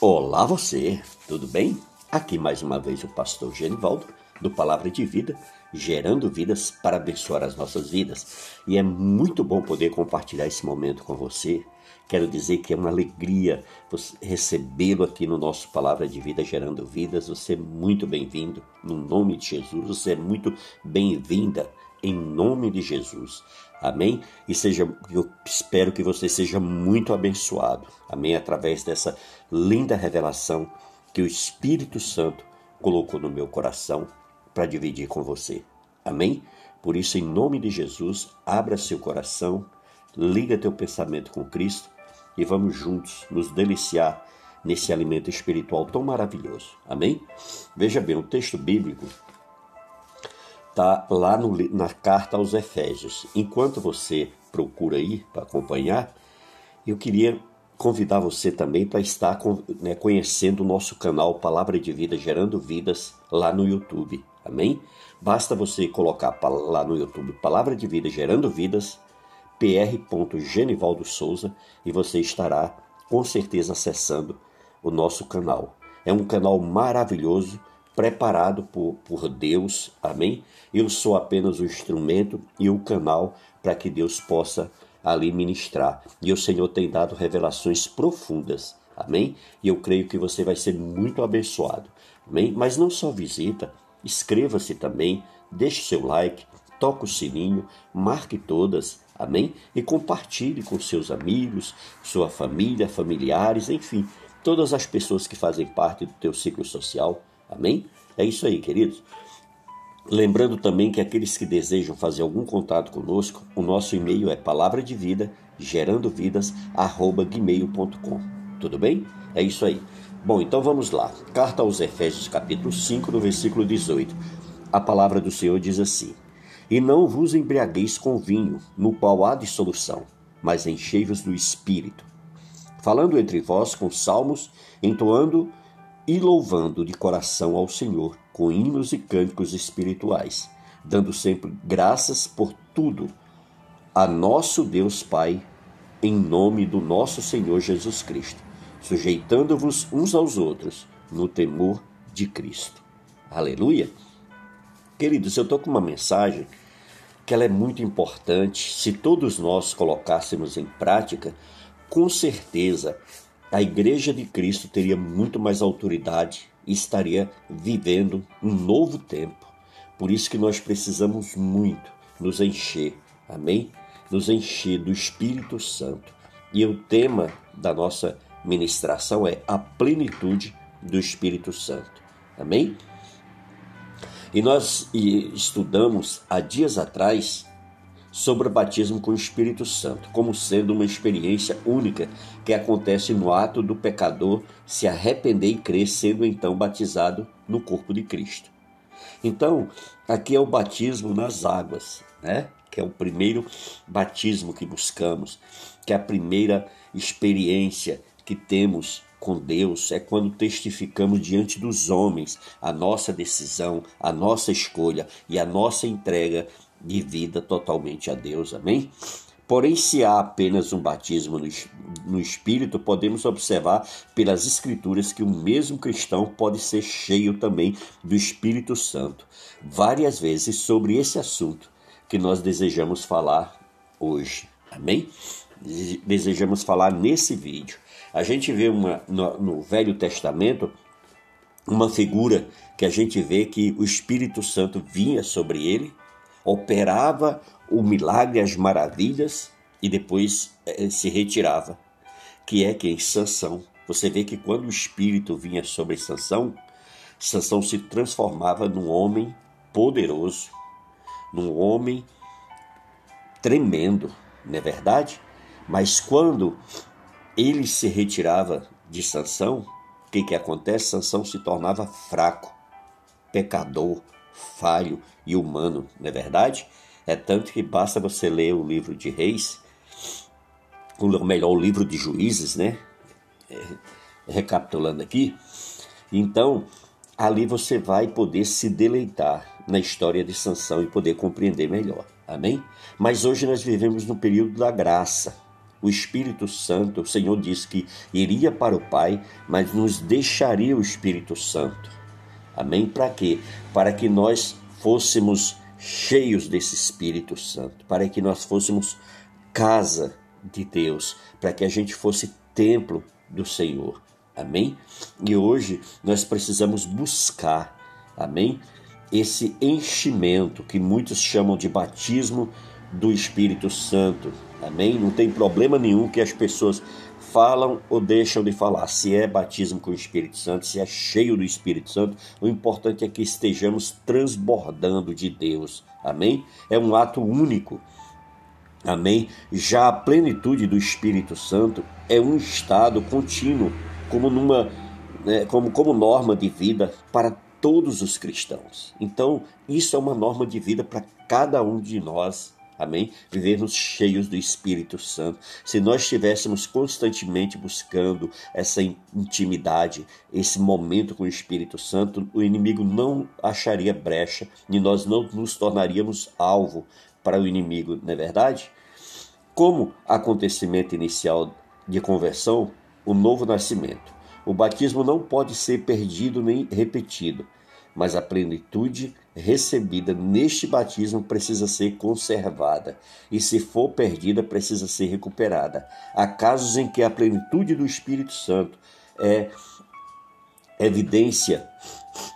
Olá você, tudo bem? Aqui mais uma vez o pastor Genivaldo, do Palavra de Vida, gerando vidas para abençoar as nossas vidas. E é muito bom poder compartilhar esse momento com você. Quero dizer que é uma alegria recebê-lo aqui no nosso Palavra de Vida, gerando vidas. Você é muito bem-vindo, no nome de Jesus. Você é muito bem-vinda, em nome de Jesus. Amém? E seja, eu espero que você seja muito abençoado. Amém? Através dessa linda revelação que o Espírito Santo colocou no meu coração para dividir com você. Amém? Por isso, em nome de Jesus, abra seu coração, liga teu pensamento com Cristo e vamos juntos nos deliciar nesse alimento espiritual tão maravilhoso. Amém? Veja bem, o texto bíblico está lá no, na carta aos Efésios. Enquanto você procura aí para acompanhar, eu queria convidar você também para estar né, conhecendo o nosso canal Palavra de Vida Gerando Vidas lá no YouTube. Amém? Basta você colocar lá no YouTube Palavra de Vida Gerando Vidas, pr. Souza, e você estará com certeza acessando o nosso canal. É um canal maravilhoso preparado por, por Deus, amém? Eu sou apenas o instrumento e o canal para que Deus possa ali ministrar. E o Senhor tem dado revelações profundas, amém? E eu creio que você vai ser muito abençoado, amém? Mas não só visita, inscreva-se também, deixe seu like, toque o sininho, marque todas, amém? E compartilhe com seus amigos, sua família, familiares, enfim, todas as pessoas que fazem parte do teu ciclo social Amém? É isso aí, queridos. Lembrando também que aqueles que desejam fazer algum contato conosco, o nosso e-mail é palavra de vida, gerando vidas. Tudo bem? É isso aí. Bom, então vamos lá. Carta aos Efésios, capítulo 5, no versículo 18. A palavra do Senhor diz assim: E não vos embriagueis com vinho, no qual há dissolução, mas enchei-vos do espírito, falando entre vós com salmos, entoando e louvando de coração ao Senhor com hinos e cânticos espirituais, dando sempre graças por tudo a nosso Deus Pai, em nome do nosso Senhor Jesus Cristo, sujeitando-vos uns aos outros no temor de Cristo. Aleluia! Queridos, eu estou com uma mensagem que ela é muito importante. Se todos nós colocássemos em prática, com certeza a Igreja de Cristo teria muito mais autoridade e estaria vivendo um novo tempo. Por isso que nós precisamos muito nos encher, amém? Nos encher do Espírito Santo. E o tema da nossa ministração é a plenitude do Espírito Santo, amém? E nós estudamos há dias atrás sobre o batismo com o Espírito Santo, como sendo uma experiência única que acontece no ato do pecador se arrepender e crer, sendo então batizado no corpo de Cristo. Então, aqui é o batismo nas águas, né? Que é o primeiro batismo que buscamos, que é a primeira experiência que temos com Deus é quando testificamos diante dos homens a nossa decisão, a nossa escolha e a nossa entrega de vida totalmente a Deus. Amém? Porém, se há apenas um batismo no, Espírito, podemos observar pelas Escrituras que o mesmo cristão pode ser cheio também do Espírito Santo. Várias vezes sobre esse assunto que nós desejamos falar hoje. Amém? Desejamos falar nesse vídeo. A gente vê uma, no, no Velho Testamento uma figura que a gente vê que o Espírito Santo vinha sobre ele operava o milagre, as maravilhas e depois eh, se retirava, que é quem Sansão. Você vê que quando o espírito vinha sobre Sansão, Sansão se transformava num homem poderoso, num homem tremendo, não é verdade? Mas quando ele se retirava de Sansão, o que que acontece? Sansão se tornava fraco, pecador, falho e humano, não é verdade? É tanto que basta você ler o livro de Reis, ou melhor, o livro de Juízes, né? É, recapitulando aqui. Então, ali você vai poder se deleitar na história de Sansão e poder compreender melhor. Amém? Mas hoje nós vivemos no período da graça. o Espírito Santo. O Senhor disse que iria para o Pai, mas nos deixaria o Espírito Santo. Amém? Para quê? Para que nós fôssemos cheios desse Espírito Santo, para que nós fôssemos casa de Deus, para que a gente fosse templo do Senhor. Amém? E hoje nós precisamos buscar, amém? Esse enchimento que muitos chamam de batismo do Espírito Santo. Amém? Não tem problema nenhum que as pessoas falam ou deixam de falar. Se é batismo com o Espírito Santo, se é cheio do Espírito Santo, o importante é que estejamos transbordando de Deus. Amém? É um ato único. Amém? Já a plenitude do Espírito Santo é um estado contínuo, como numa né, como, como norma de vida para todos os cristãos. Então, isso é uma norma de vida para cada um de nós Amém? Vivermos cheios do Espírito Santo. Se nós estivéssemos constantemente buscando essa intimidade, esse momento com o Espírito Santo, o inimigo não acharia brecha e nós não nos tornaríamos alvo para o inimigo, não é verdade? Como acontecimento inicial de conversão, o novo nascimento. O batismo não pode ser perdido nem repetido mas a plenitude recebida neste batismo precisa ser conservada, e se for perdida, precisa ser recuperada. Há casos em que a plenitude do Espírito Santo é evidência,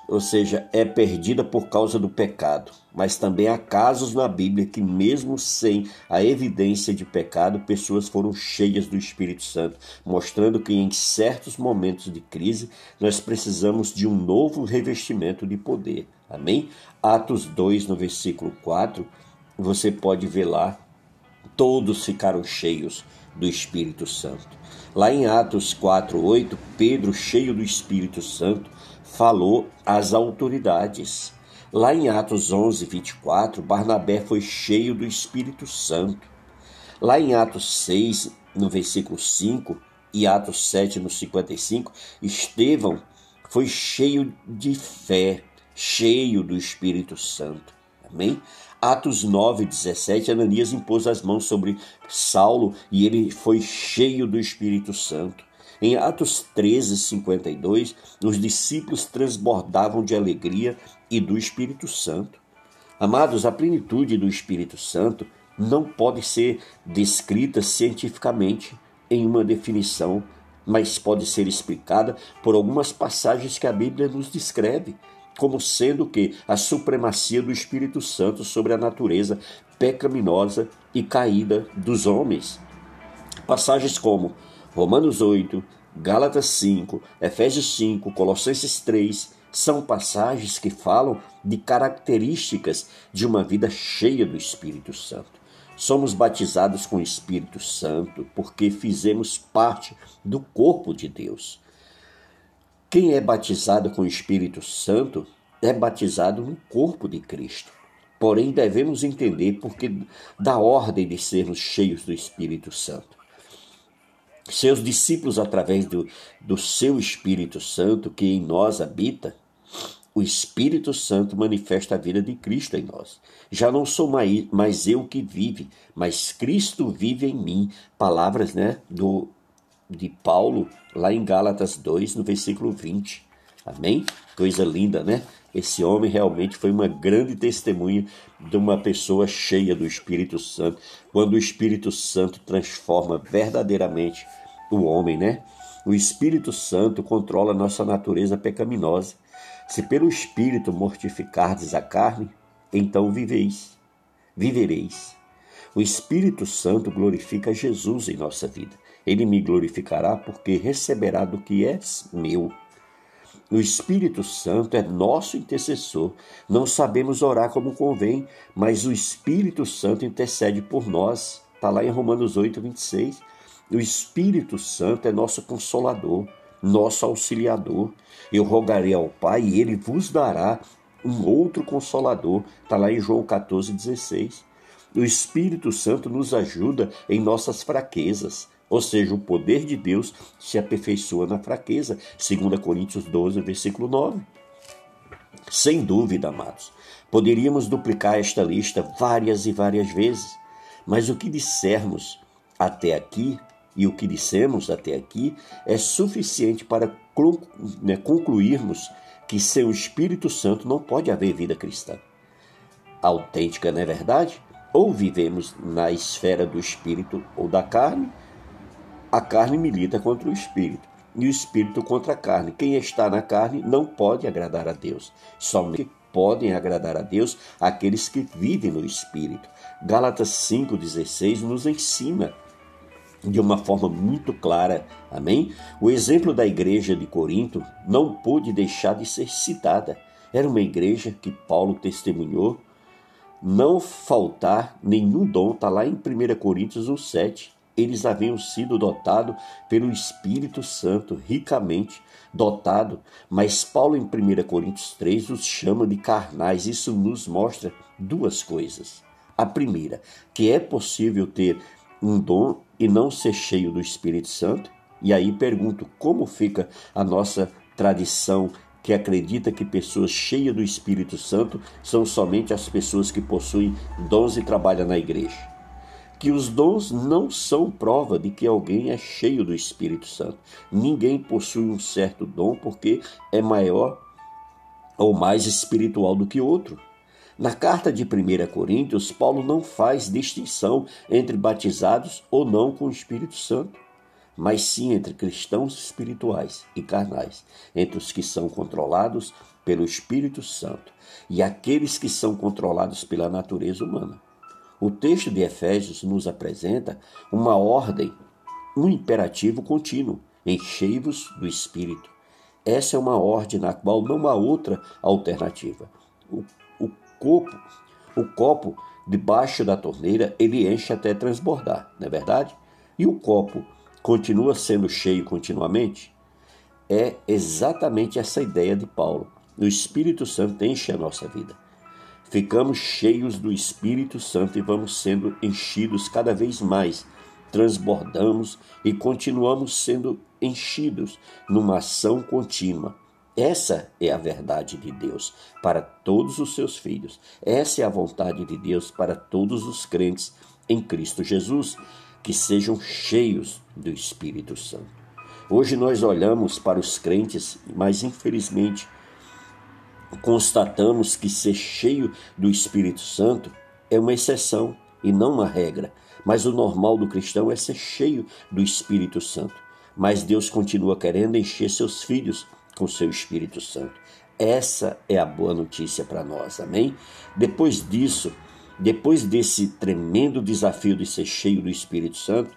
ou seja, é perdida por causa do pecado. Mas também há casos na Bíblia que, mesmo sem a evidência de pecado, pessoas foram cheias do Espírito Santo, mostrando que em certos momentos de crise nós precisamos de um novo revestimento de poder. Amém? Atos 2, no versículo 4, você pode ver lá, todos ficaram cheios do Espírito Santo. Lá em Atos 4:8, Pedro, cheio do Espírito Santo, falou às autoridades. Lá em Atos 11:24, Barnabé foi cheio do Espírito Santo. Lá em Atos 6, no versículo 5, e Atos 7, no 55, Estevão foi cheio de fé, cheio do Espírito Santo. Amém? Atos 9, 17, Ananias impôs as mãos sobre Saulo e ele foi cheio do Espírito Santo. Em Atos 13, 52, os discípulos transbordavam de alegria e do Espírito Santo. Amados, a plenitude do Espírito Santo não pode ser descrita cientificamente em uma definição, mas pode ser explicada por algumas passagens que a Bíblia nos descreve como sendo que a supremacia do Espírito Santo sobre a natureza pecaminosa e caída dos homens. Passagens como Romanos 8, Gálatas 5, Efésios 5, Colossenses 3 são passagens que falam de características de uma vida cheia do Espírito Santo. Somos batizados com o Espírito Santo porque fizemos parte do corpo de Deus. Quem é batizado com o Espírito Santo é batizado no corpo de Cristo. Porém, devemos entender porque da ordem de sermos cheios do Espírito Santo. Seus discípulos, através do, do seu Espírito Santo que em nós habita, o Espírito Santo manifesta a vida de Cristo em nós. Já não sou mais, eu que vive, mas Cristo vive em mim. Palavras né, do de Paulo, lá em Gálatas 2, no versículo 20. Amém? Coisa linda, né? Esse homem realmente foi uma grande testemunha de uma pessoa cheia do Espírito Santo, quando o Espírito Santo transforma verdadeiramente o homem, né? O Espírito Santo controla nossa natureza pecaminosa. Se pelo Espírito mortificardes a carne, então viveis, vivereis. O Espírito Santo glorifica Jesus em nossa vida. Ele me glorificará porque receberá do que é meu. O Espírito Santo é nosso intercessor. Não sabemos orar como convém, mas o Espírito Santo intercede por nós. Está lá em Romanos 8, 26. O Espírito Santo é nosso consolador, nosso auxiliador. Eu rogarei ao Pai e ele vos dará um outro consolador. Está lá em João 14, 16. O Espírito Santo nos ajuda em nossas fraquezas, ou seja, o poder de Deus se aperfeiçoa na fraqueza. 2 Coríntios 12, versículo 9. Sem dúvida, amados, poderíamos duplicar esta lista várias e várias vezes, mas o que dissermos até aqui e o que dissemos até aqui é suficiente para né, concluirmos que sem o Espírito Santo não pode haver vida cristã. Autêntica, não é verdade? Ou vivemos na esfera do espírito ou da carne, a carne milita contra o espírito e o espírito contra a carne. Quem está na carne não pode agradar a Deus. Somente podem agradar a Deus aqueles que vivem no espírito. Gálatas 5:16 nos ensina de uma forma muito clara. Amém? O exemplo da igreja de Corinto não pôde deixar de ser citada. Era uma igreja que Paulo testemunhou não faltar nenhum dom, está lá em 1 Coríntios 1,7. Eles haviam sido dotados pelo Espírito Santo, ricamente dotado, mas Paulo em 1 Coríntios 3 os chama de carnais. Isso nos mostra duas coisas. A primeira, que é possível ter um dom e não ser cheio do Espírito Santo. E aí pergunto como fica a nossa tradição que acredita que pessoas cheias do Espírito Santo são somente as pessoas que possuem dons e trabalham na igreja. Que os dons não são prova de que alguém é cheio do Espírito Santo. Ninguém possui um certo dom porque é maior ou mais espiritual do que outro. Na carta de 1 Coríntios, Paulo não faz distinção entre batizados ou não com o Espírito Santo mas sim entre cristãos espirituais e carnais, entre os que são controlados pelo Espírito Santo e aqueles que são controlados pela natureza humana. O texto de Efésios nos apresenta uma ordem, um imperativo contínuo: enchei-vos do Espírito. Essa é uma ordem na qual não há outra alternativa. O, o o copo debaixo da torneira, ele enche até transbordar, não é verdade? E o copo continua sendo cheio continuamente? É exatamente essa ideia de Paulo. O Espírito Santo enche a nossa vida. Ficamos cheios do Espírito Santo e vamos sendo enchidos cada vez mais. Transbordamos e continuamos sendo enchidos numa ação contínua. Essa é a verdade de Deus para todos os seus filhos. Essa é a vontade de Deus para todos os crentes em Cristo Jesus que sejam cheios do Espírito Santo. Hoje nós olhamos para os crentes, mas infelizmente constatamos que ser cheio do Espírito Santo é uma exceção e não uma regra. Mas o normal do cristão é ser cheio do Espírito Santo. Mas Deus continua querendo encher seus filhos com seu Espírito Santo. Essa é a boa notícia para nós, amém? Depois disso, depois desse tremendo desafio de ser cheio do Espírito Santo,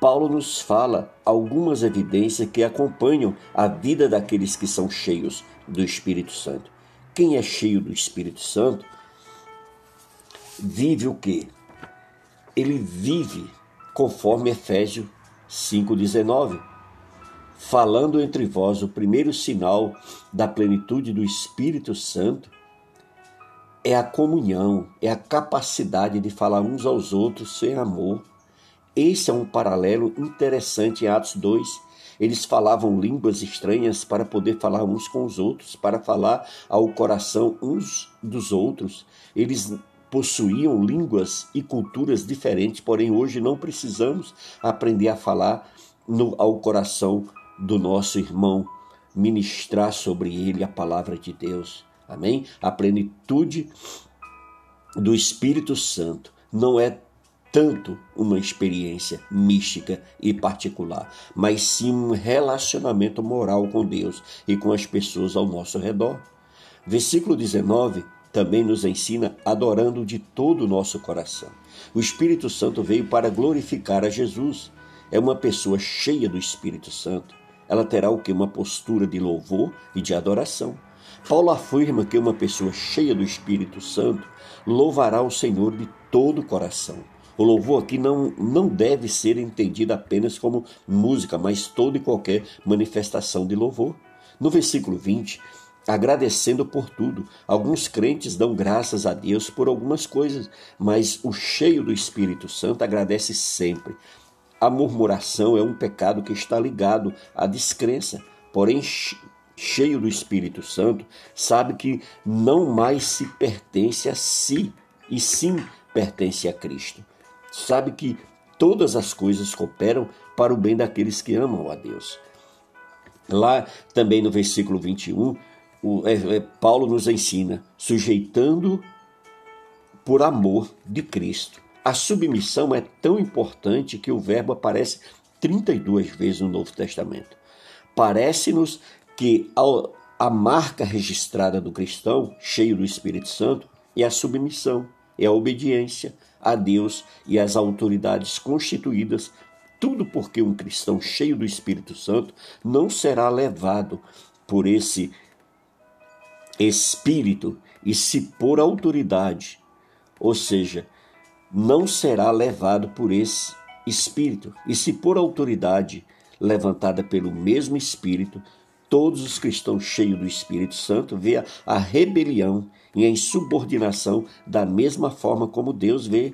Paulo nos fala algumas evidências que acompanham a vida daqueles que são cheios do Espírito Santo. Quem é cheio do Espírito Santo vive o quê? Ele vive conforme Efésios 5,19, falando entre vós o primeiro sinal da plenitude do Espírito Santo é a comunhão, é a capacidade de falar uns aos outros sem amor. Esse é um paralelo interessante em Atos 2. Eles falavam línguas estranhas para poder falar uns com os outros, para falar ao coração uns dos outros. Eles possuíam línguas e culturas diferentes, porém hoje não precisamos aprender a falar no, ao coração do nosso irmão, ministrar sobre ele a palavra de Deus. Amém? A plenitude do Espírito Santo não é tanto uma experiência mística e particular, mas sim um relacionamento moral com Deus e com as pessoas ao nosso redor. Versículo 19 também nos ensina adorando de todo o nosso coração. O Espírito Santo veio para glorificar a Jesus. É uma pessoa cheia do Espírito Santo. Ela terá o que? Uma postura de louvor e de adoração. Paulo afirma que uma pessoa cheia do Espírito Santo louvará o Senhor de todo o coração. O louvor aqui não, não deve ser entendido apenas como música, mas toda e qualquer manifestação de louvor. No versículo 20, agradecendo por tudo. Alguns crentes dão graças a Deus por algumas coisas, mas o cheio do Espírito Santo agradece sempre. A murmuração é um pecado que está ligado à descrença, porém cheio do Espírito Santo, sabe que não mais se pertence a si, e sim pertence a Cristo. Sabe que todas as coisas cooperam para o bem daqueles que amam a Deus. Lá também no versículo 21, o, é, é, Paulo nos ensina, sujeitando por amor de Cristo. A submissão é tão importante que o verbo aparece 32 vezes no Novo Testamento. Parece-nos que a marca registrada do cristão, cheio do Espírito Santo, é a submissão, é a obediência a Deus e às autoridades constituídas tudo porque um cristão cheio do Espírito Santo não será levado por esse espírito e se por autoridade, ou seja, não será levado por esse espírito. E se por autoridade levantada pelo mesmo espírito, todos os cristãos cheios do Espírito Santo vê a rebelião e a insubordinação da mesma forma como Deus vê.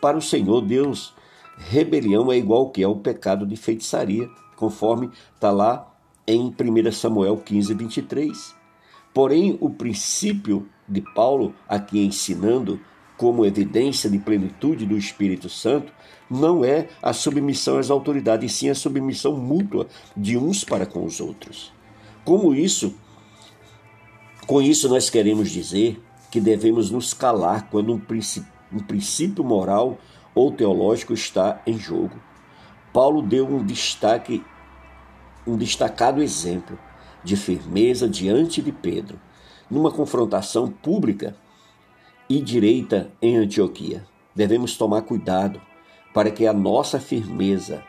Para o Senhor, Deus rebelião é igual que é o pecado de feitiçaria, conforme está lá em 1 Samuel 15, 23. Porém, o princípio de Paulo, aqui ensinando como evidência de plenitude do Espírito Santo, não é a submissão às autoridades, sim a submissão mútua de uns para com os outros. Como isso, com isso nós queremos dizer que devemos nos calar quando um princípio, um princípio moral ou teológico está em jogo. Paulo deu um destaque, um destacado exemplo de firmeza diante de Pedro, numa confrontação pública e direita em Antioquia. Devemos tomar cuidado para que a nossa firmeza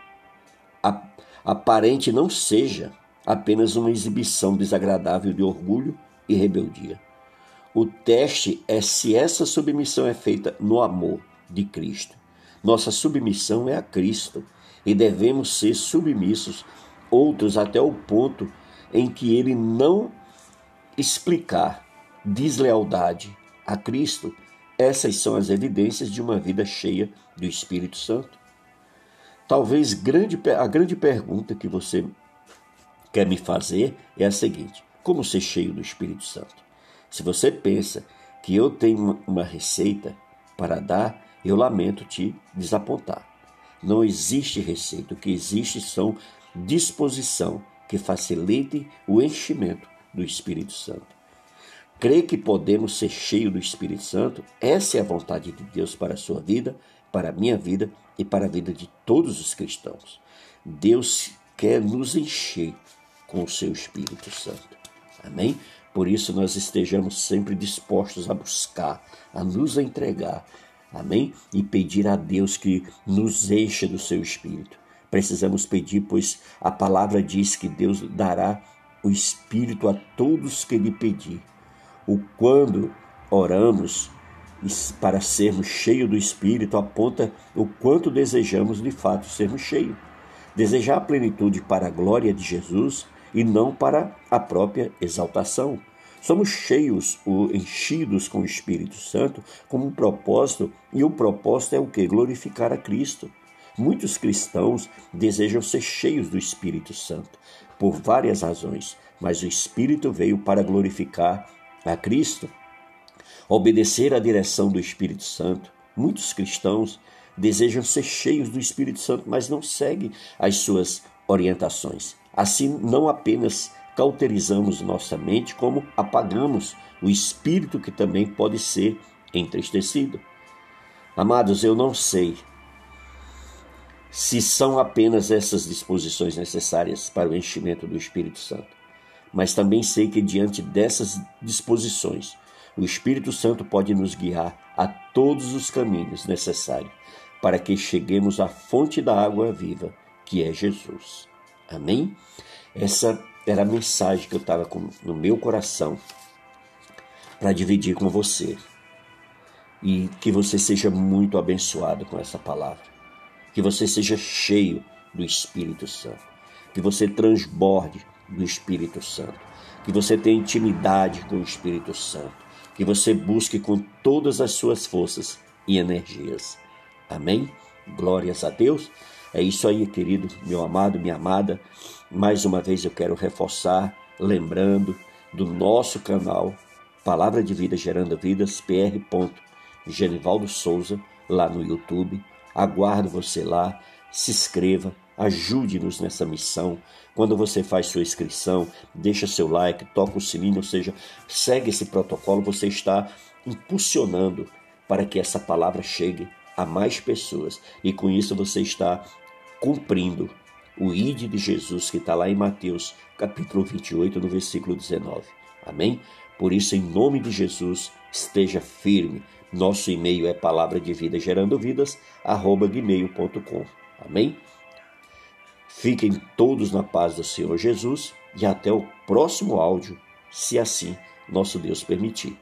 aparente não seja apenas uma exibição desagradável de orgulho e rebeldia. O teste é se essa submissão é feita no amor de Cristo nossa submissão é a Cristo e devemos ser submissos, outros até o ponto em que ele não explicar deslealdade a Cristo. Essas são as evidências de uma vida cheia do Espírito Santo. Talvez grande, a grande pergunta que você quer me fazer é a seguinte: como ser cheio do Espírito Santo? Se você pensa que eu tenho uma receita para dar, eu lamento te desapontar. Não existe receita, o que existe são disposição que facilite o enchimento do Espírito Santo. Crê que podemos ser cheios do Espírito Santo? Essa é a vontade de Deus para a sua vida, para a minha vida e para a vida de todos os cristãos. Deus quer nos encher com o seu Espírito Santo. Amém? Por isso nós estejamos sempre dispostos a buscar, a nos entregar, Amém? E pedir a Deus que nos encha do seu espírito. Precisamos pedir, pois a palavra diz que Deus dará o espírito a todos que lhe pedir. O quando oramos para sermos cheios do espírito aponta o quanto desejamos de fato sermos cheios. Desejar a plenitude para a glória de Jesus e não para a própria exaltação. Somos cheios enchidos com o Espírito Santo como um propósito, e o propósito é o que? Glorificar a Cristo. Muitos cristãos desejam ser cheios do Espírito Santo por várias razões, mas o Espírito veio para glorificar a Cristo. Obedecer à direção do Espírito Santo. Muitos cristãos desejam ser cheios do Espírito Santo, mas não seguem as suas orientações. Assim, não apenas cauterizamos nossa mente, como apagamos o espírito que também pode ser entristecido. Amados, eu não sei se são apenas essas disposições necessárias para o enchimento do Espírito Santo, mas também sei que diante dessas disposições, o Espírito Santo pode nos guiar a todos os caminhos necessários para que cheguemos à fonte da água viva, que é Jesus. Amém? Essa era a mensagem que eu estava no meu coração para dividir com você. E que você seja muito abençoado com essa palavra. Que você seja cheio do Espírito Santo. Que você transborde do Espírito Santo. Que você tenha intimidade com o Espírito Santo. Que você busque com todas as suas forças e energias. Amém? Glórias a Deus. É isso aí, querido, meu amado, minha amada. Mais uma vez eu quero reforçar, lembrando do nosso canal Palavra de Vida Gerando Vidas, pr. Genivaldo Souza, lá no YouTube. Aguardo você lá. Se inscreva, ajude-nos nessa missão. Quando você faz sua inscrição, deixa seu like, toca o sininho, ou seja, segue esse protocolo, você está impulsionando para que essa palavra chegue a mais pessoas. E com isso você está cumprindo o ide de Jesus que está lá em Mateus, capítulo 28, no versículo 19. Amém? Por isso, em nome de Jesus, esteja firme. Nosso e-mail é palavra de vida gerando vidas, arroba gmail.com. Amém? Fiquem todos na paz do Senhor Jesus e até o próximo áudio, se assim nosso Deus permitir.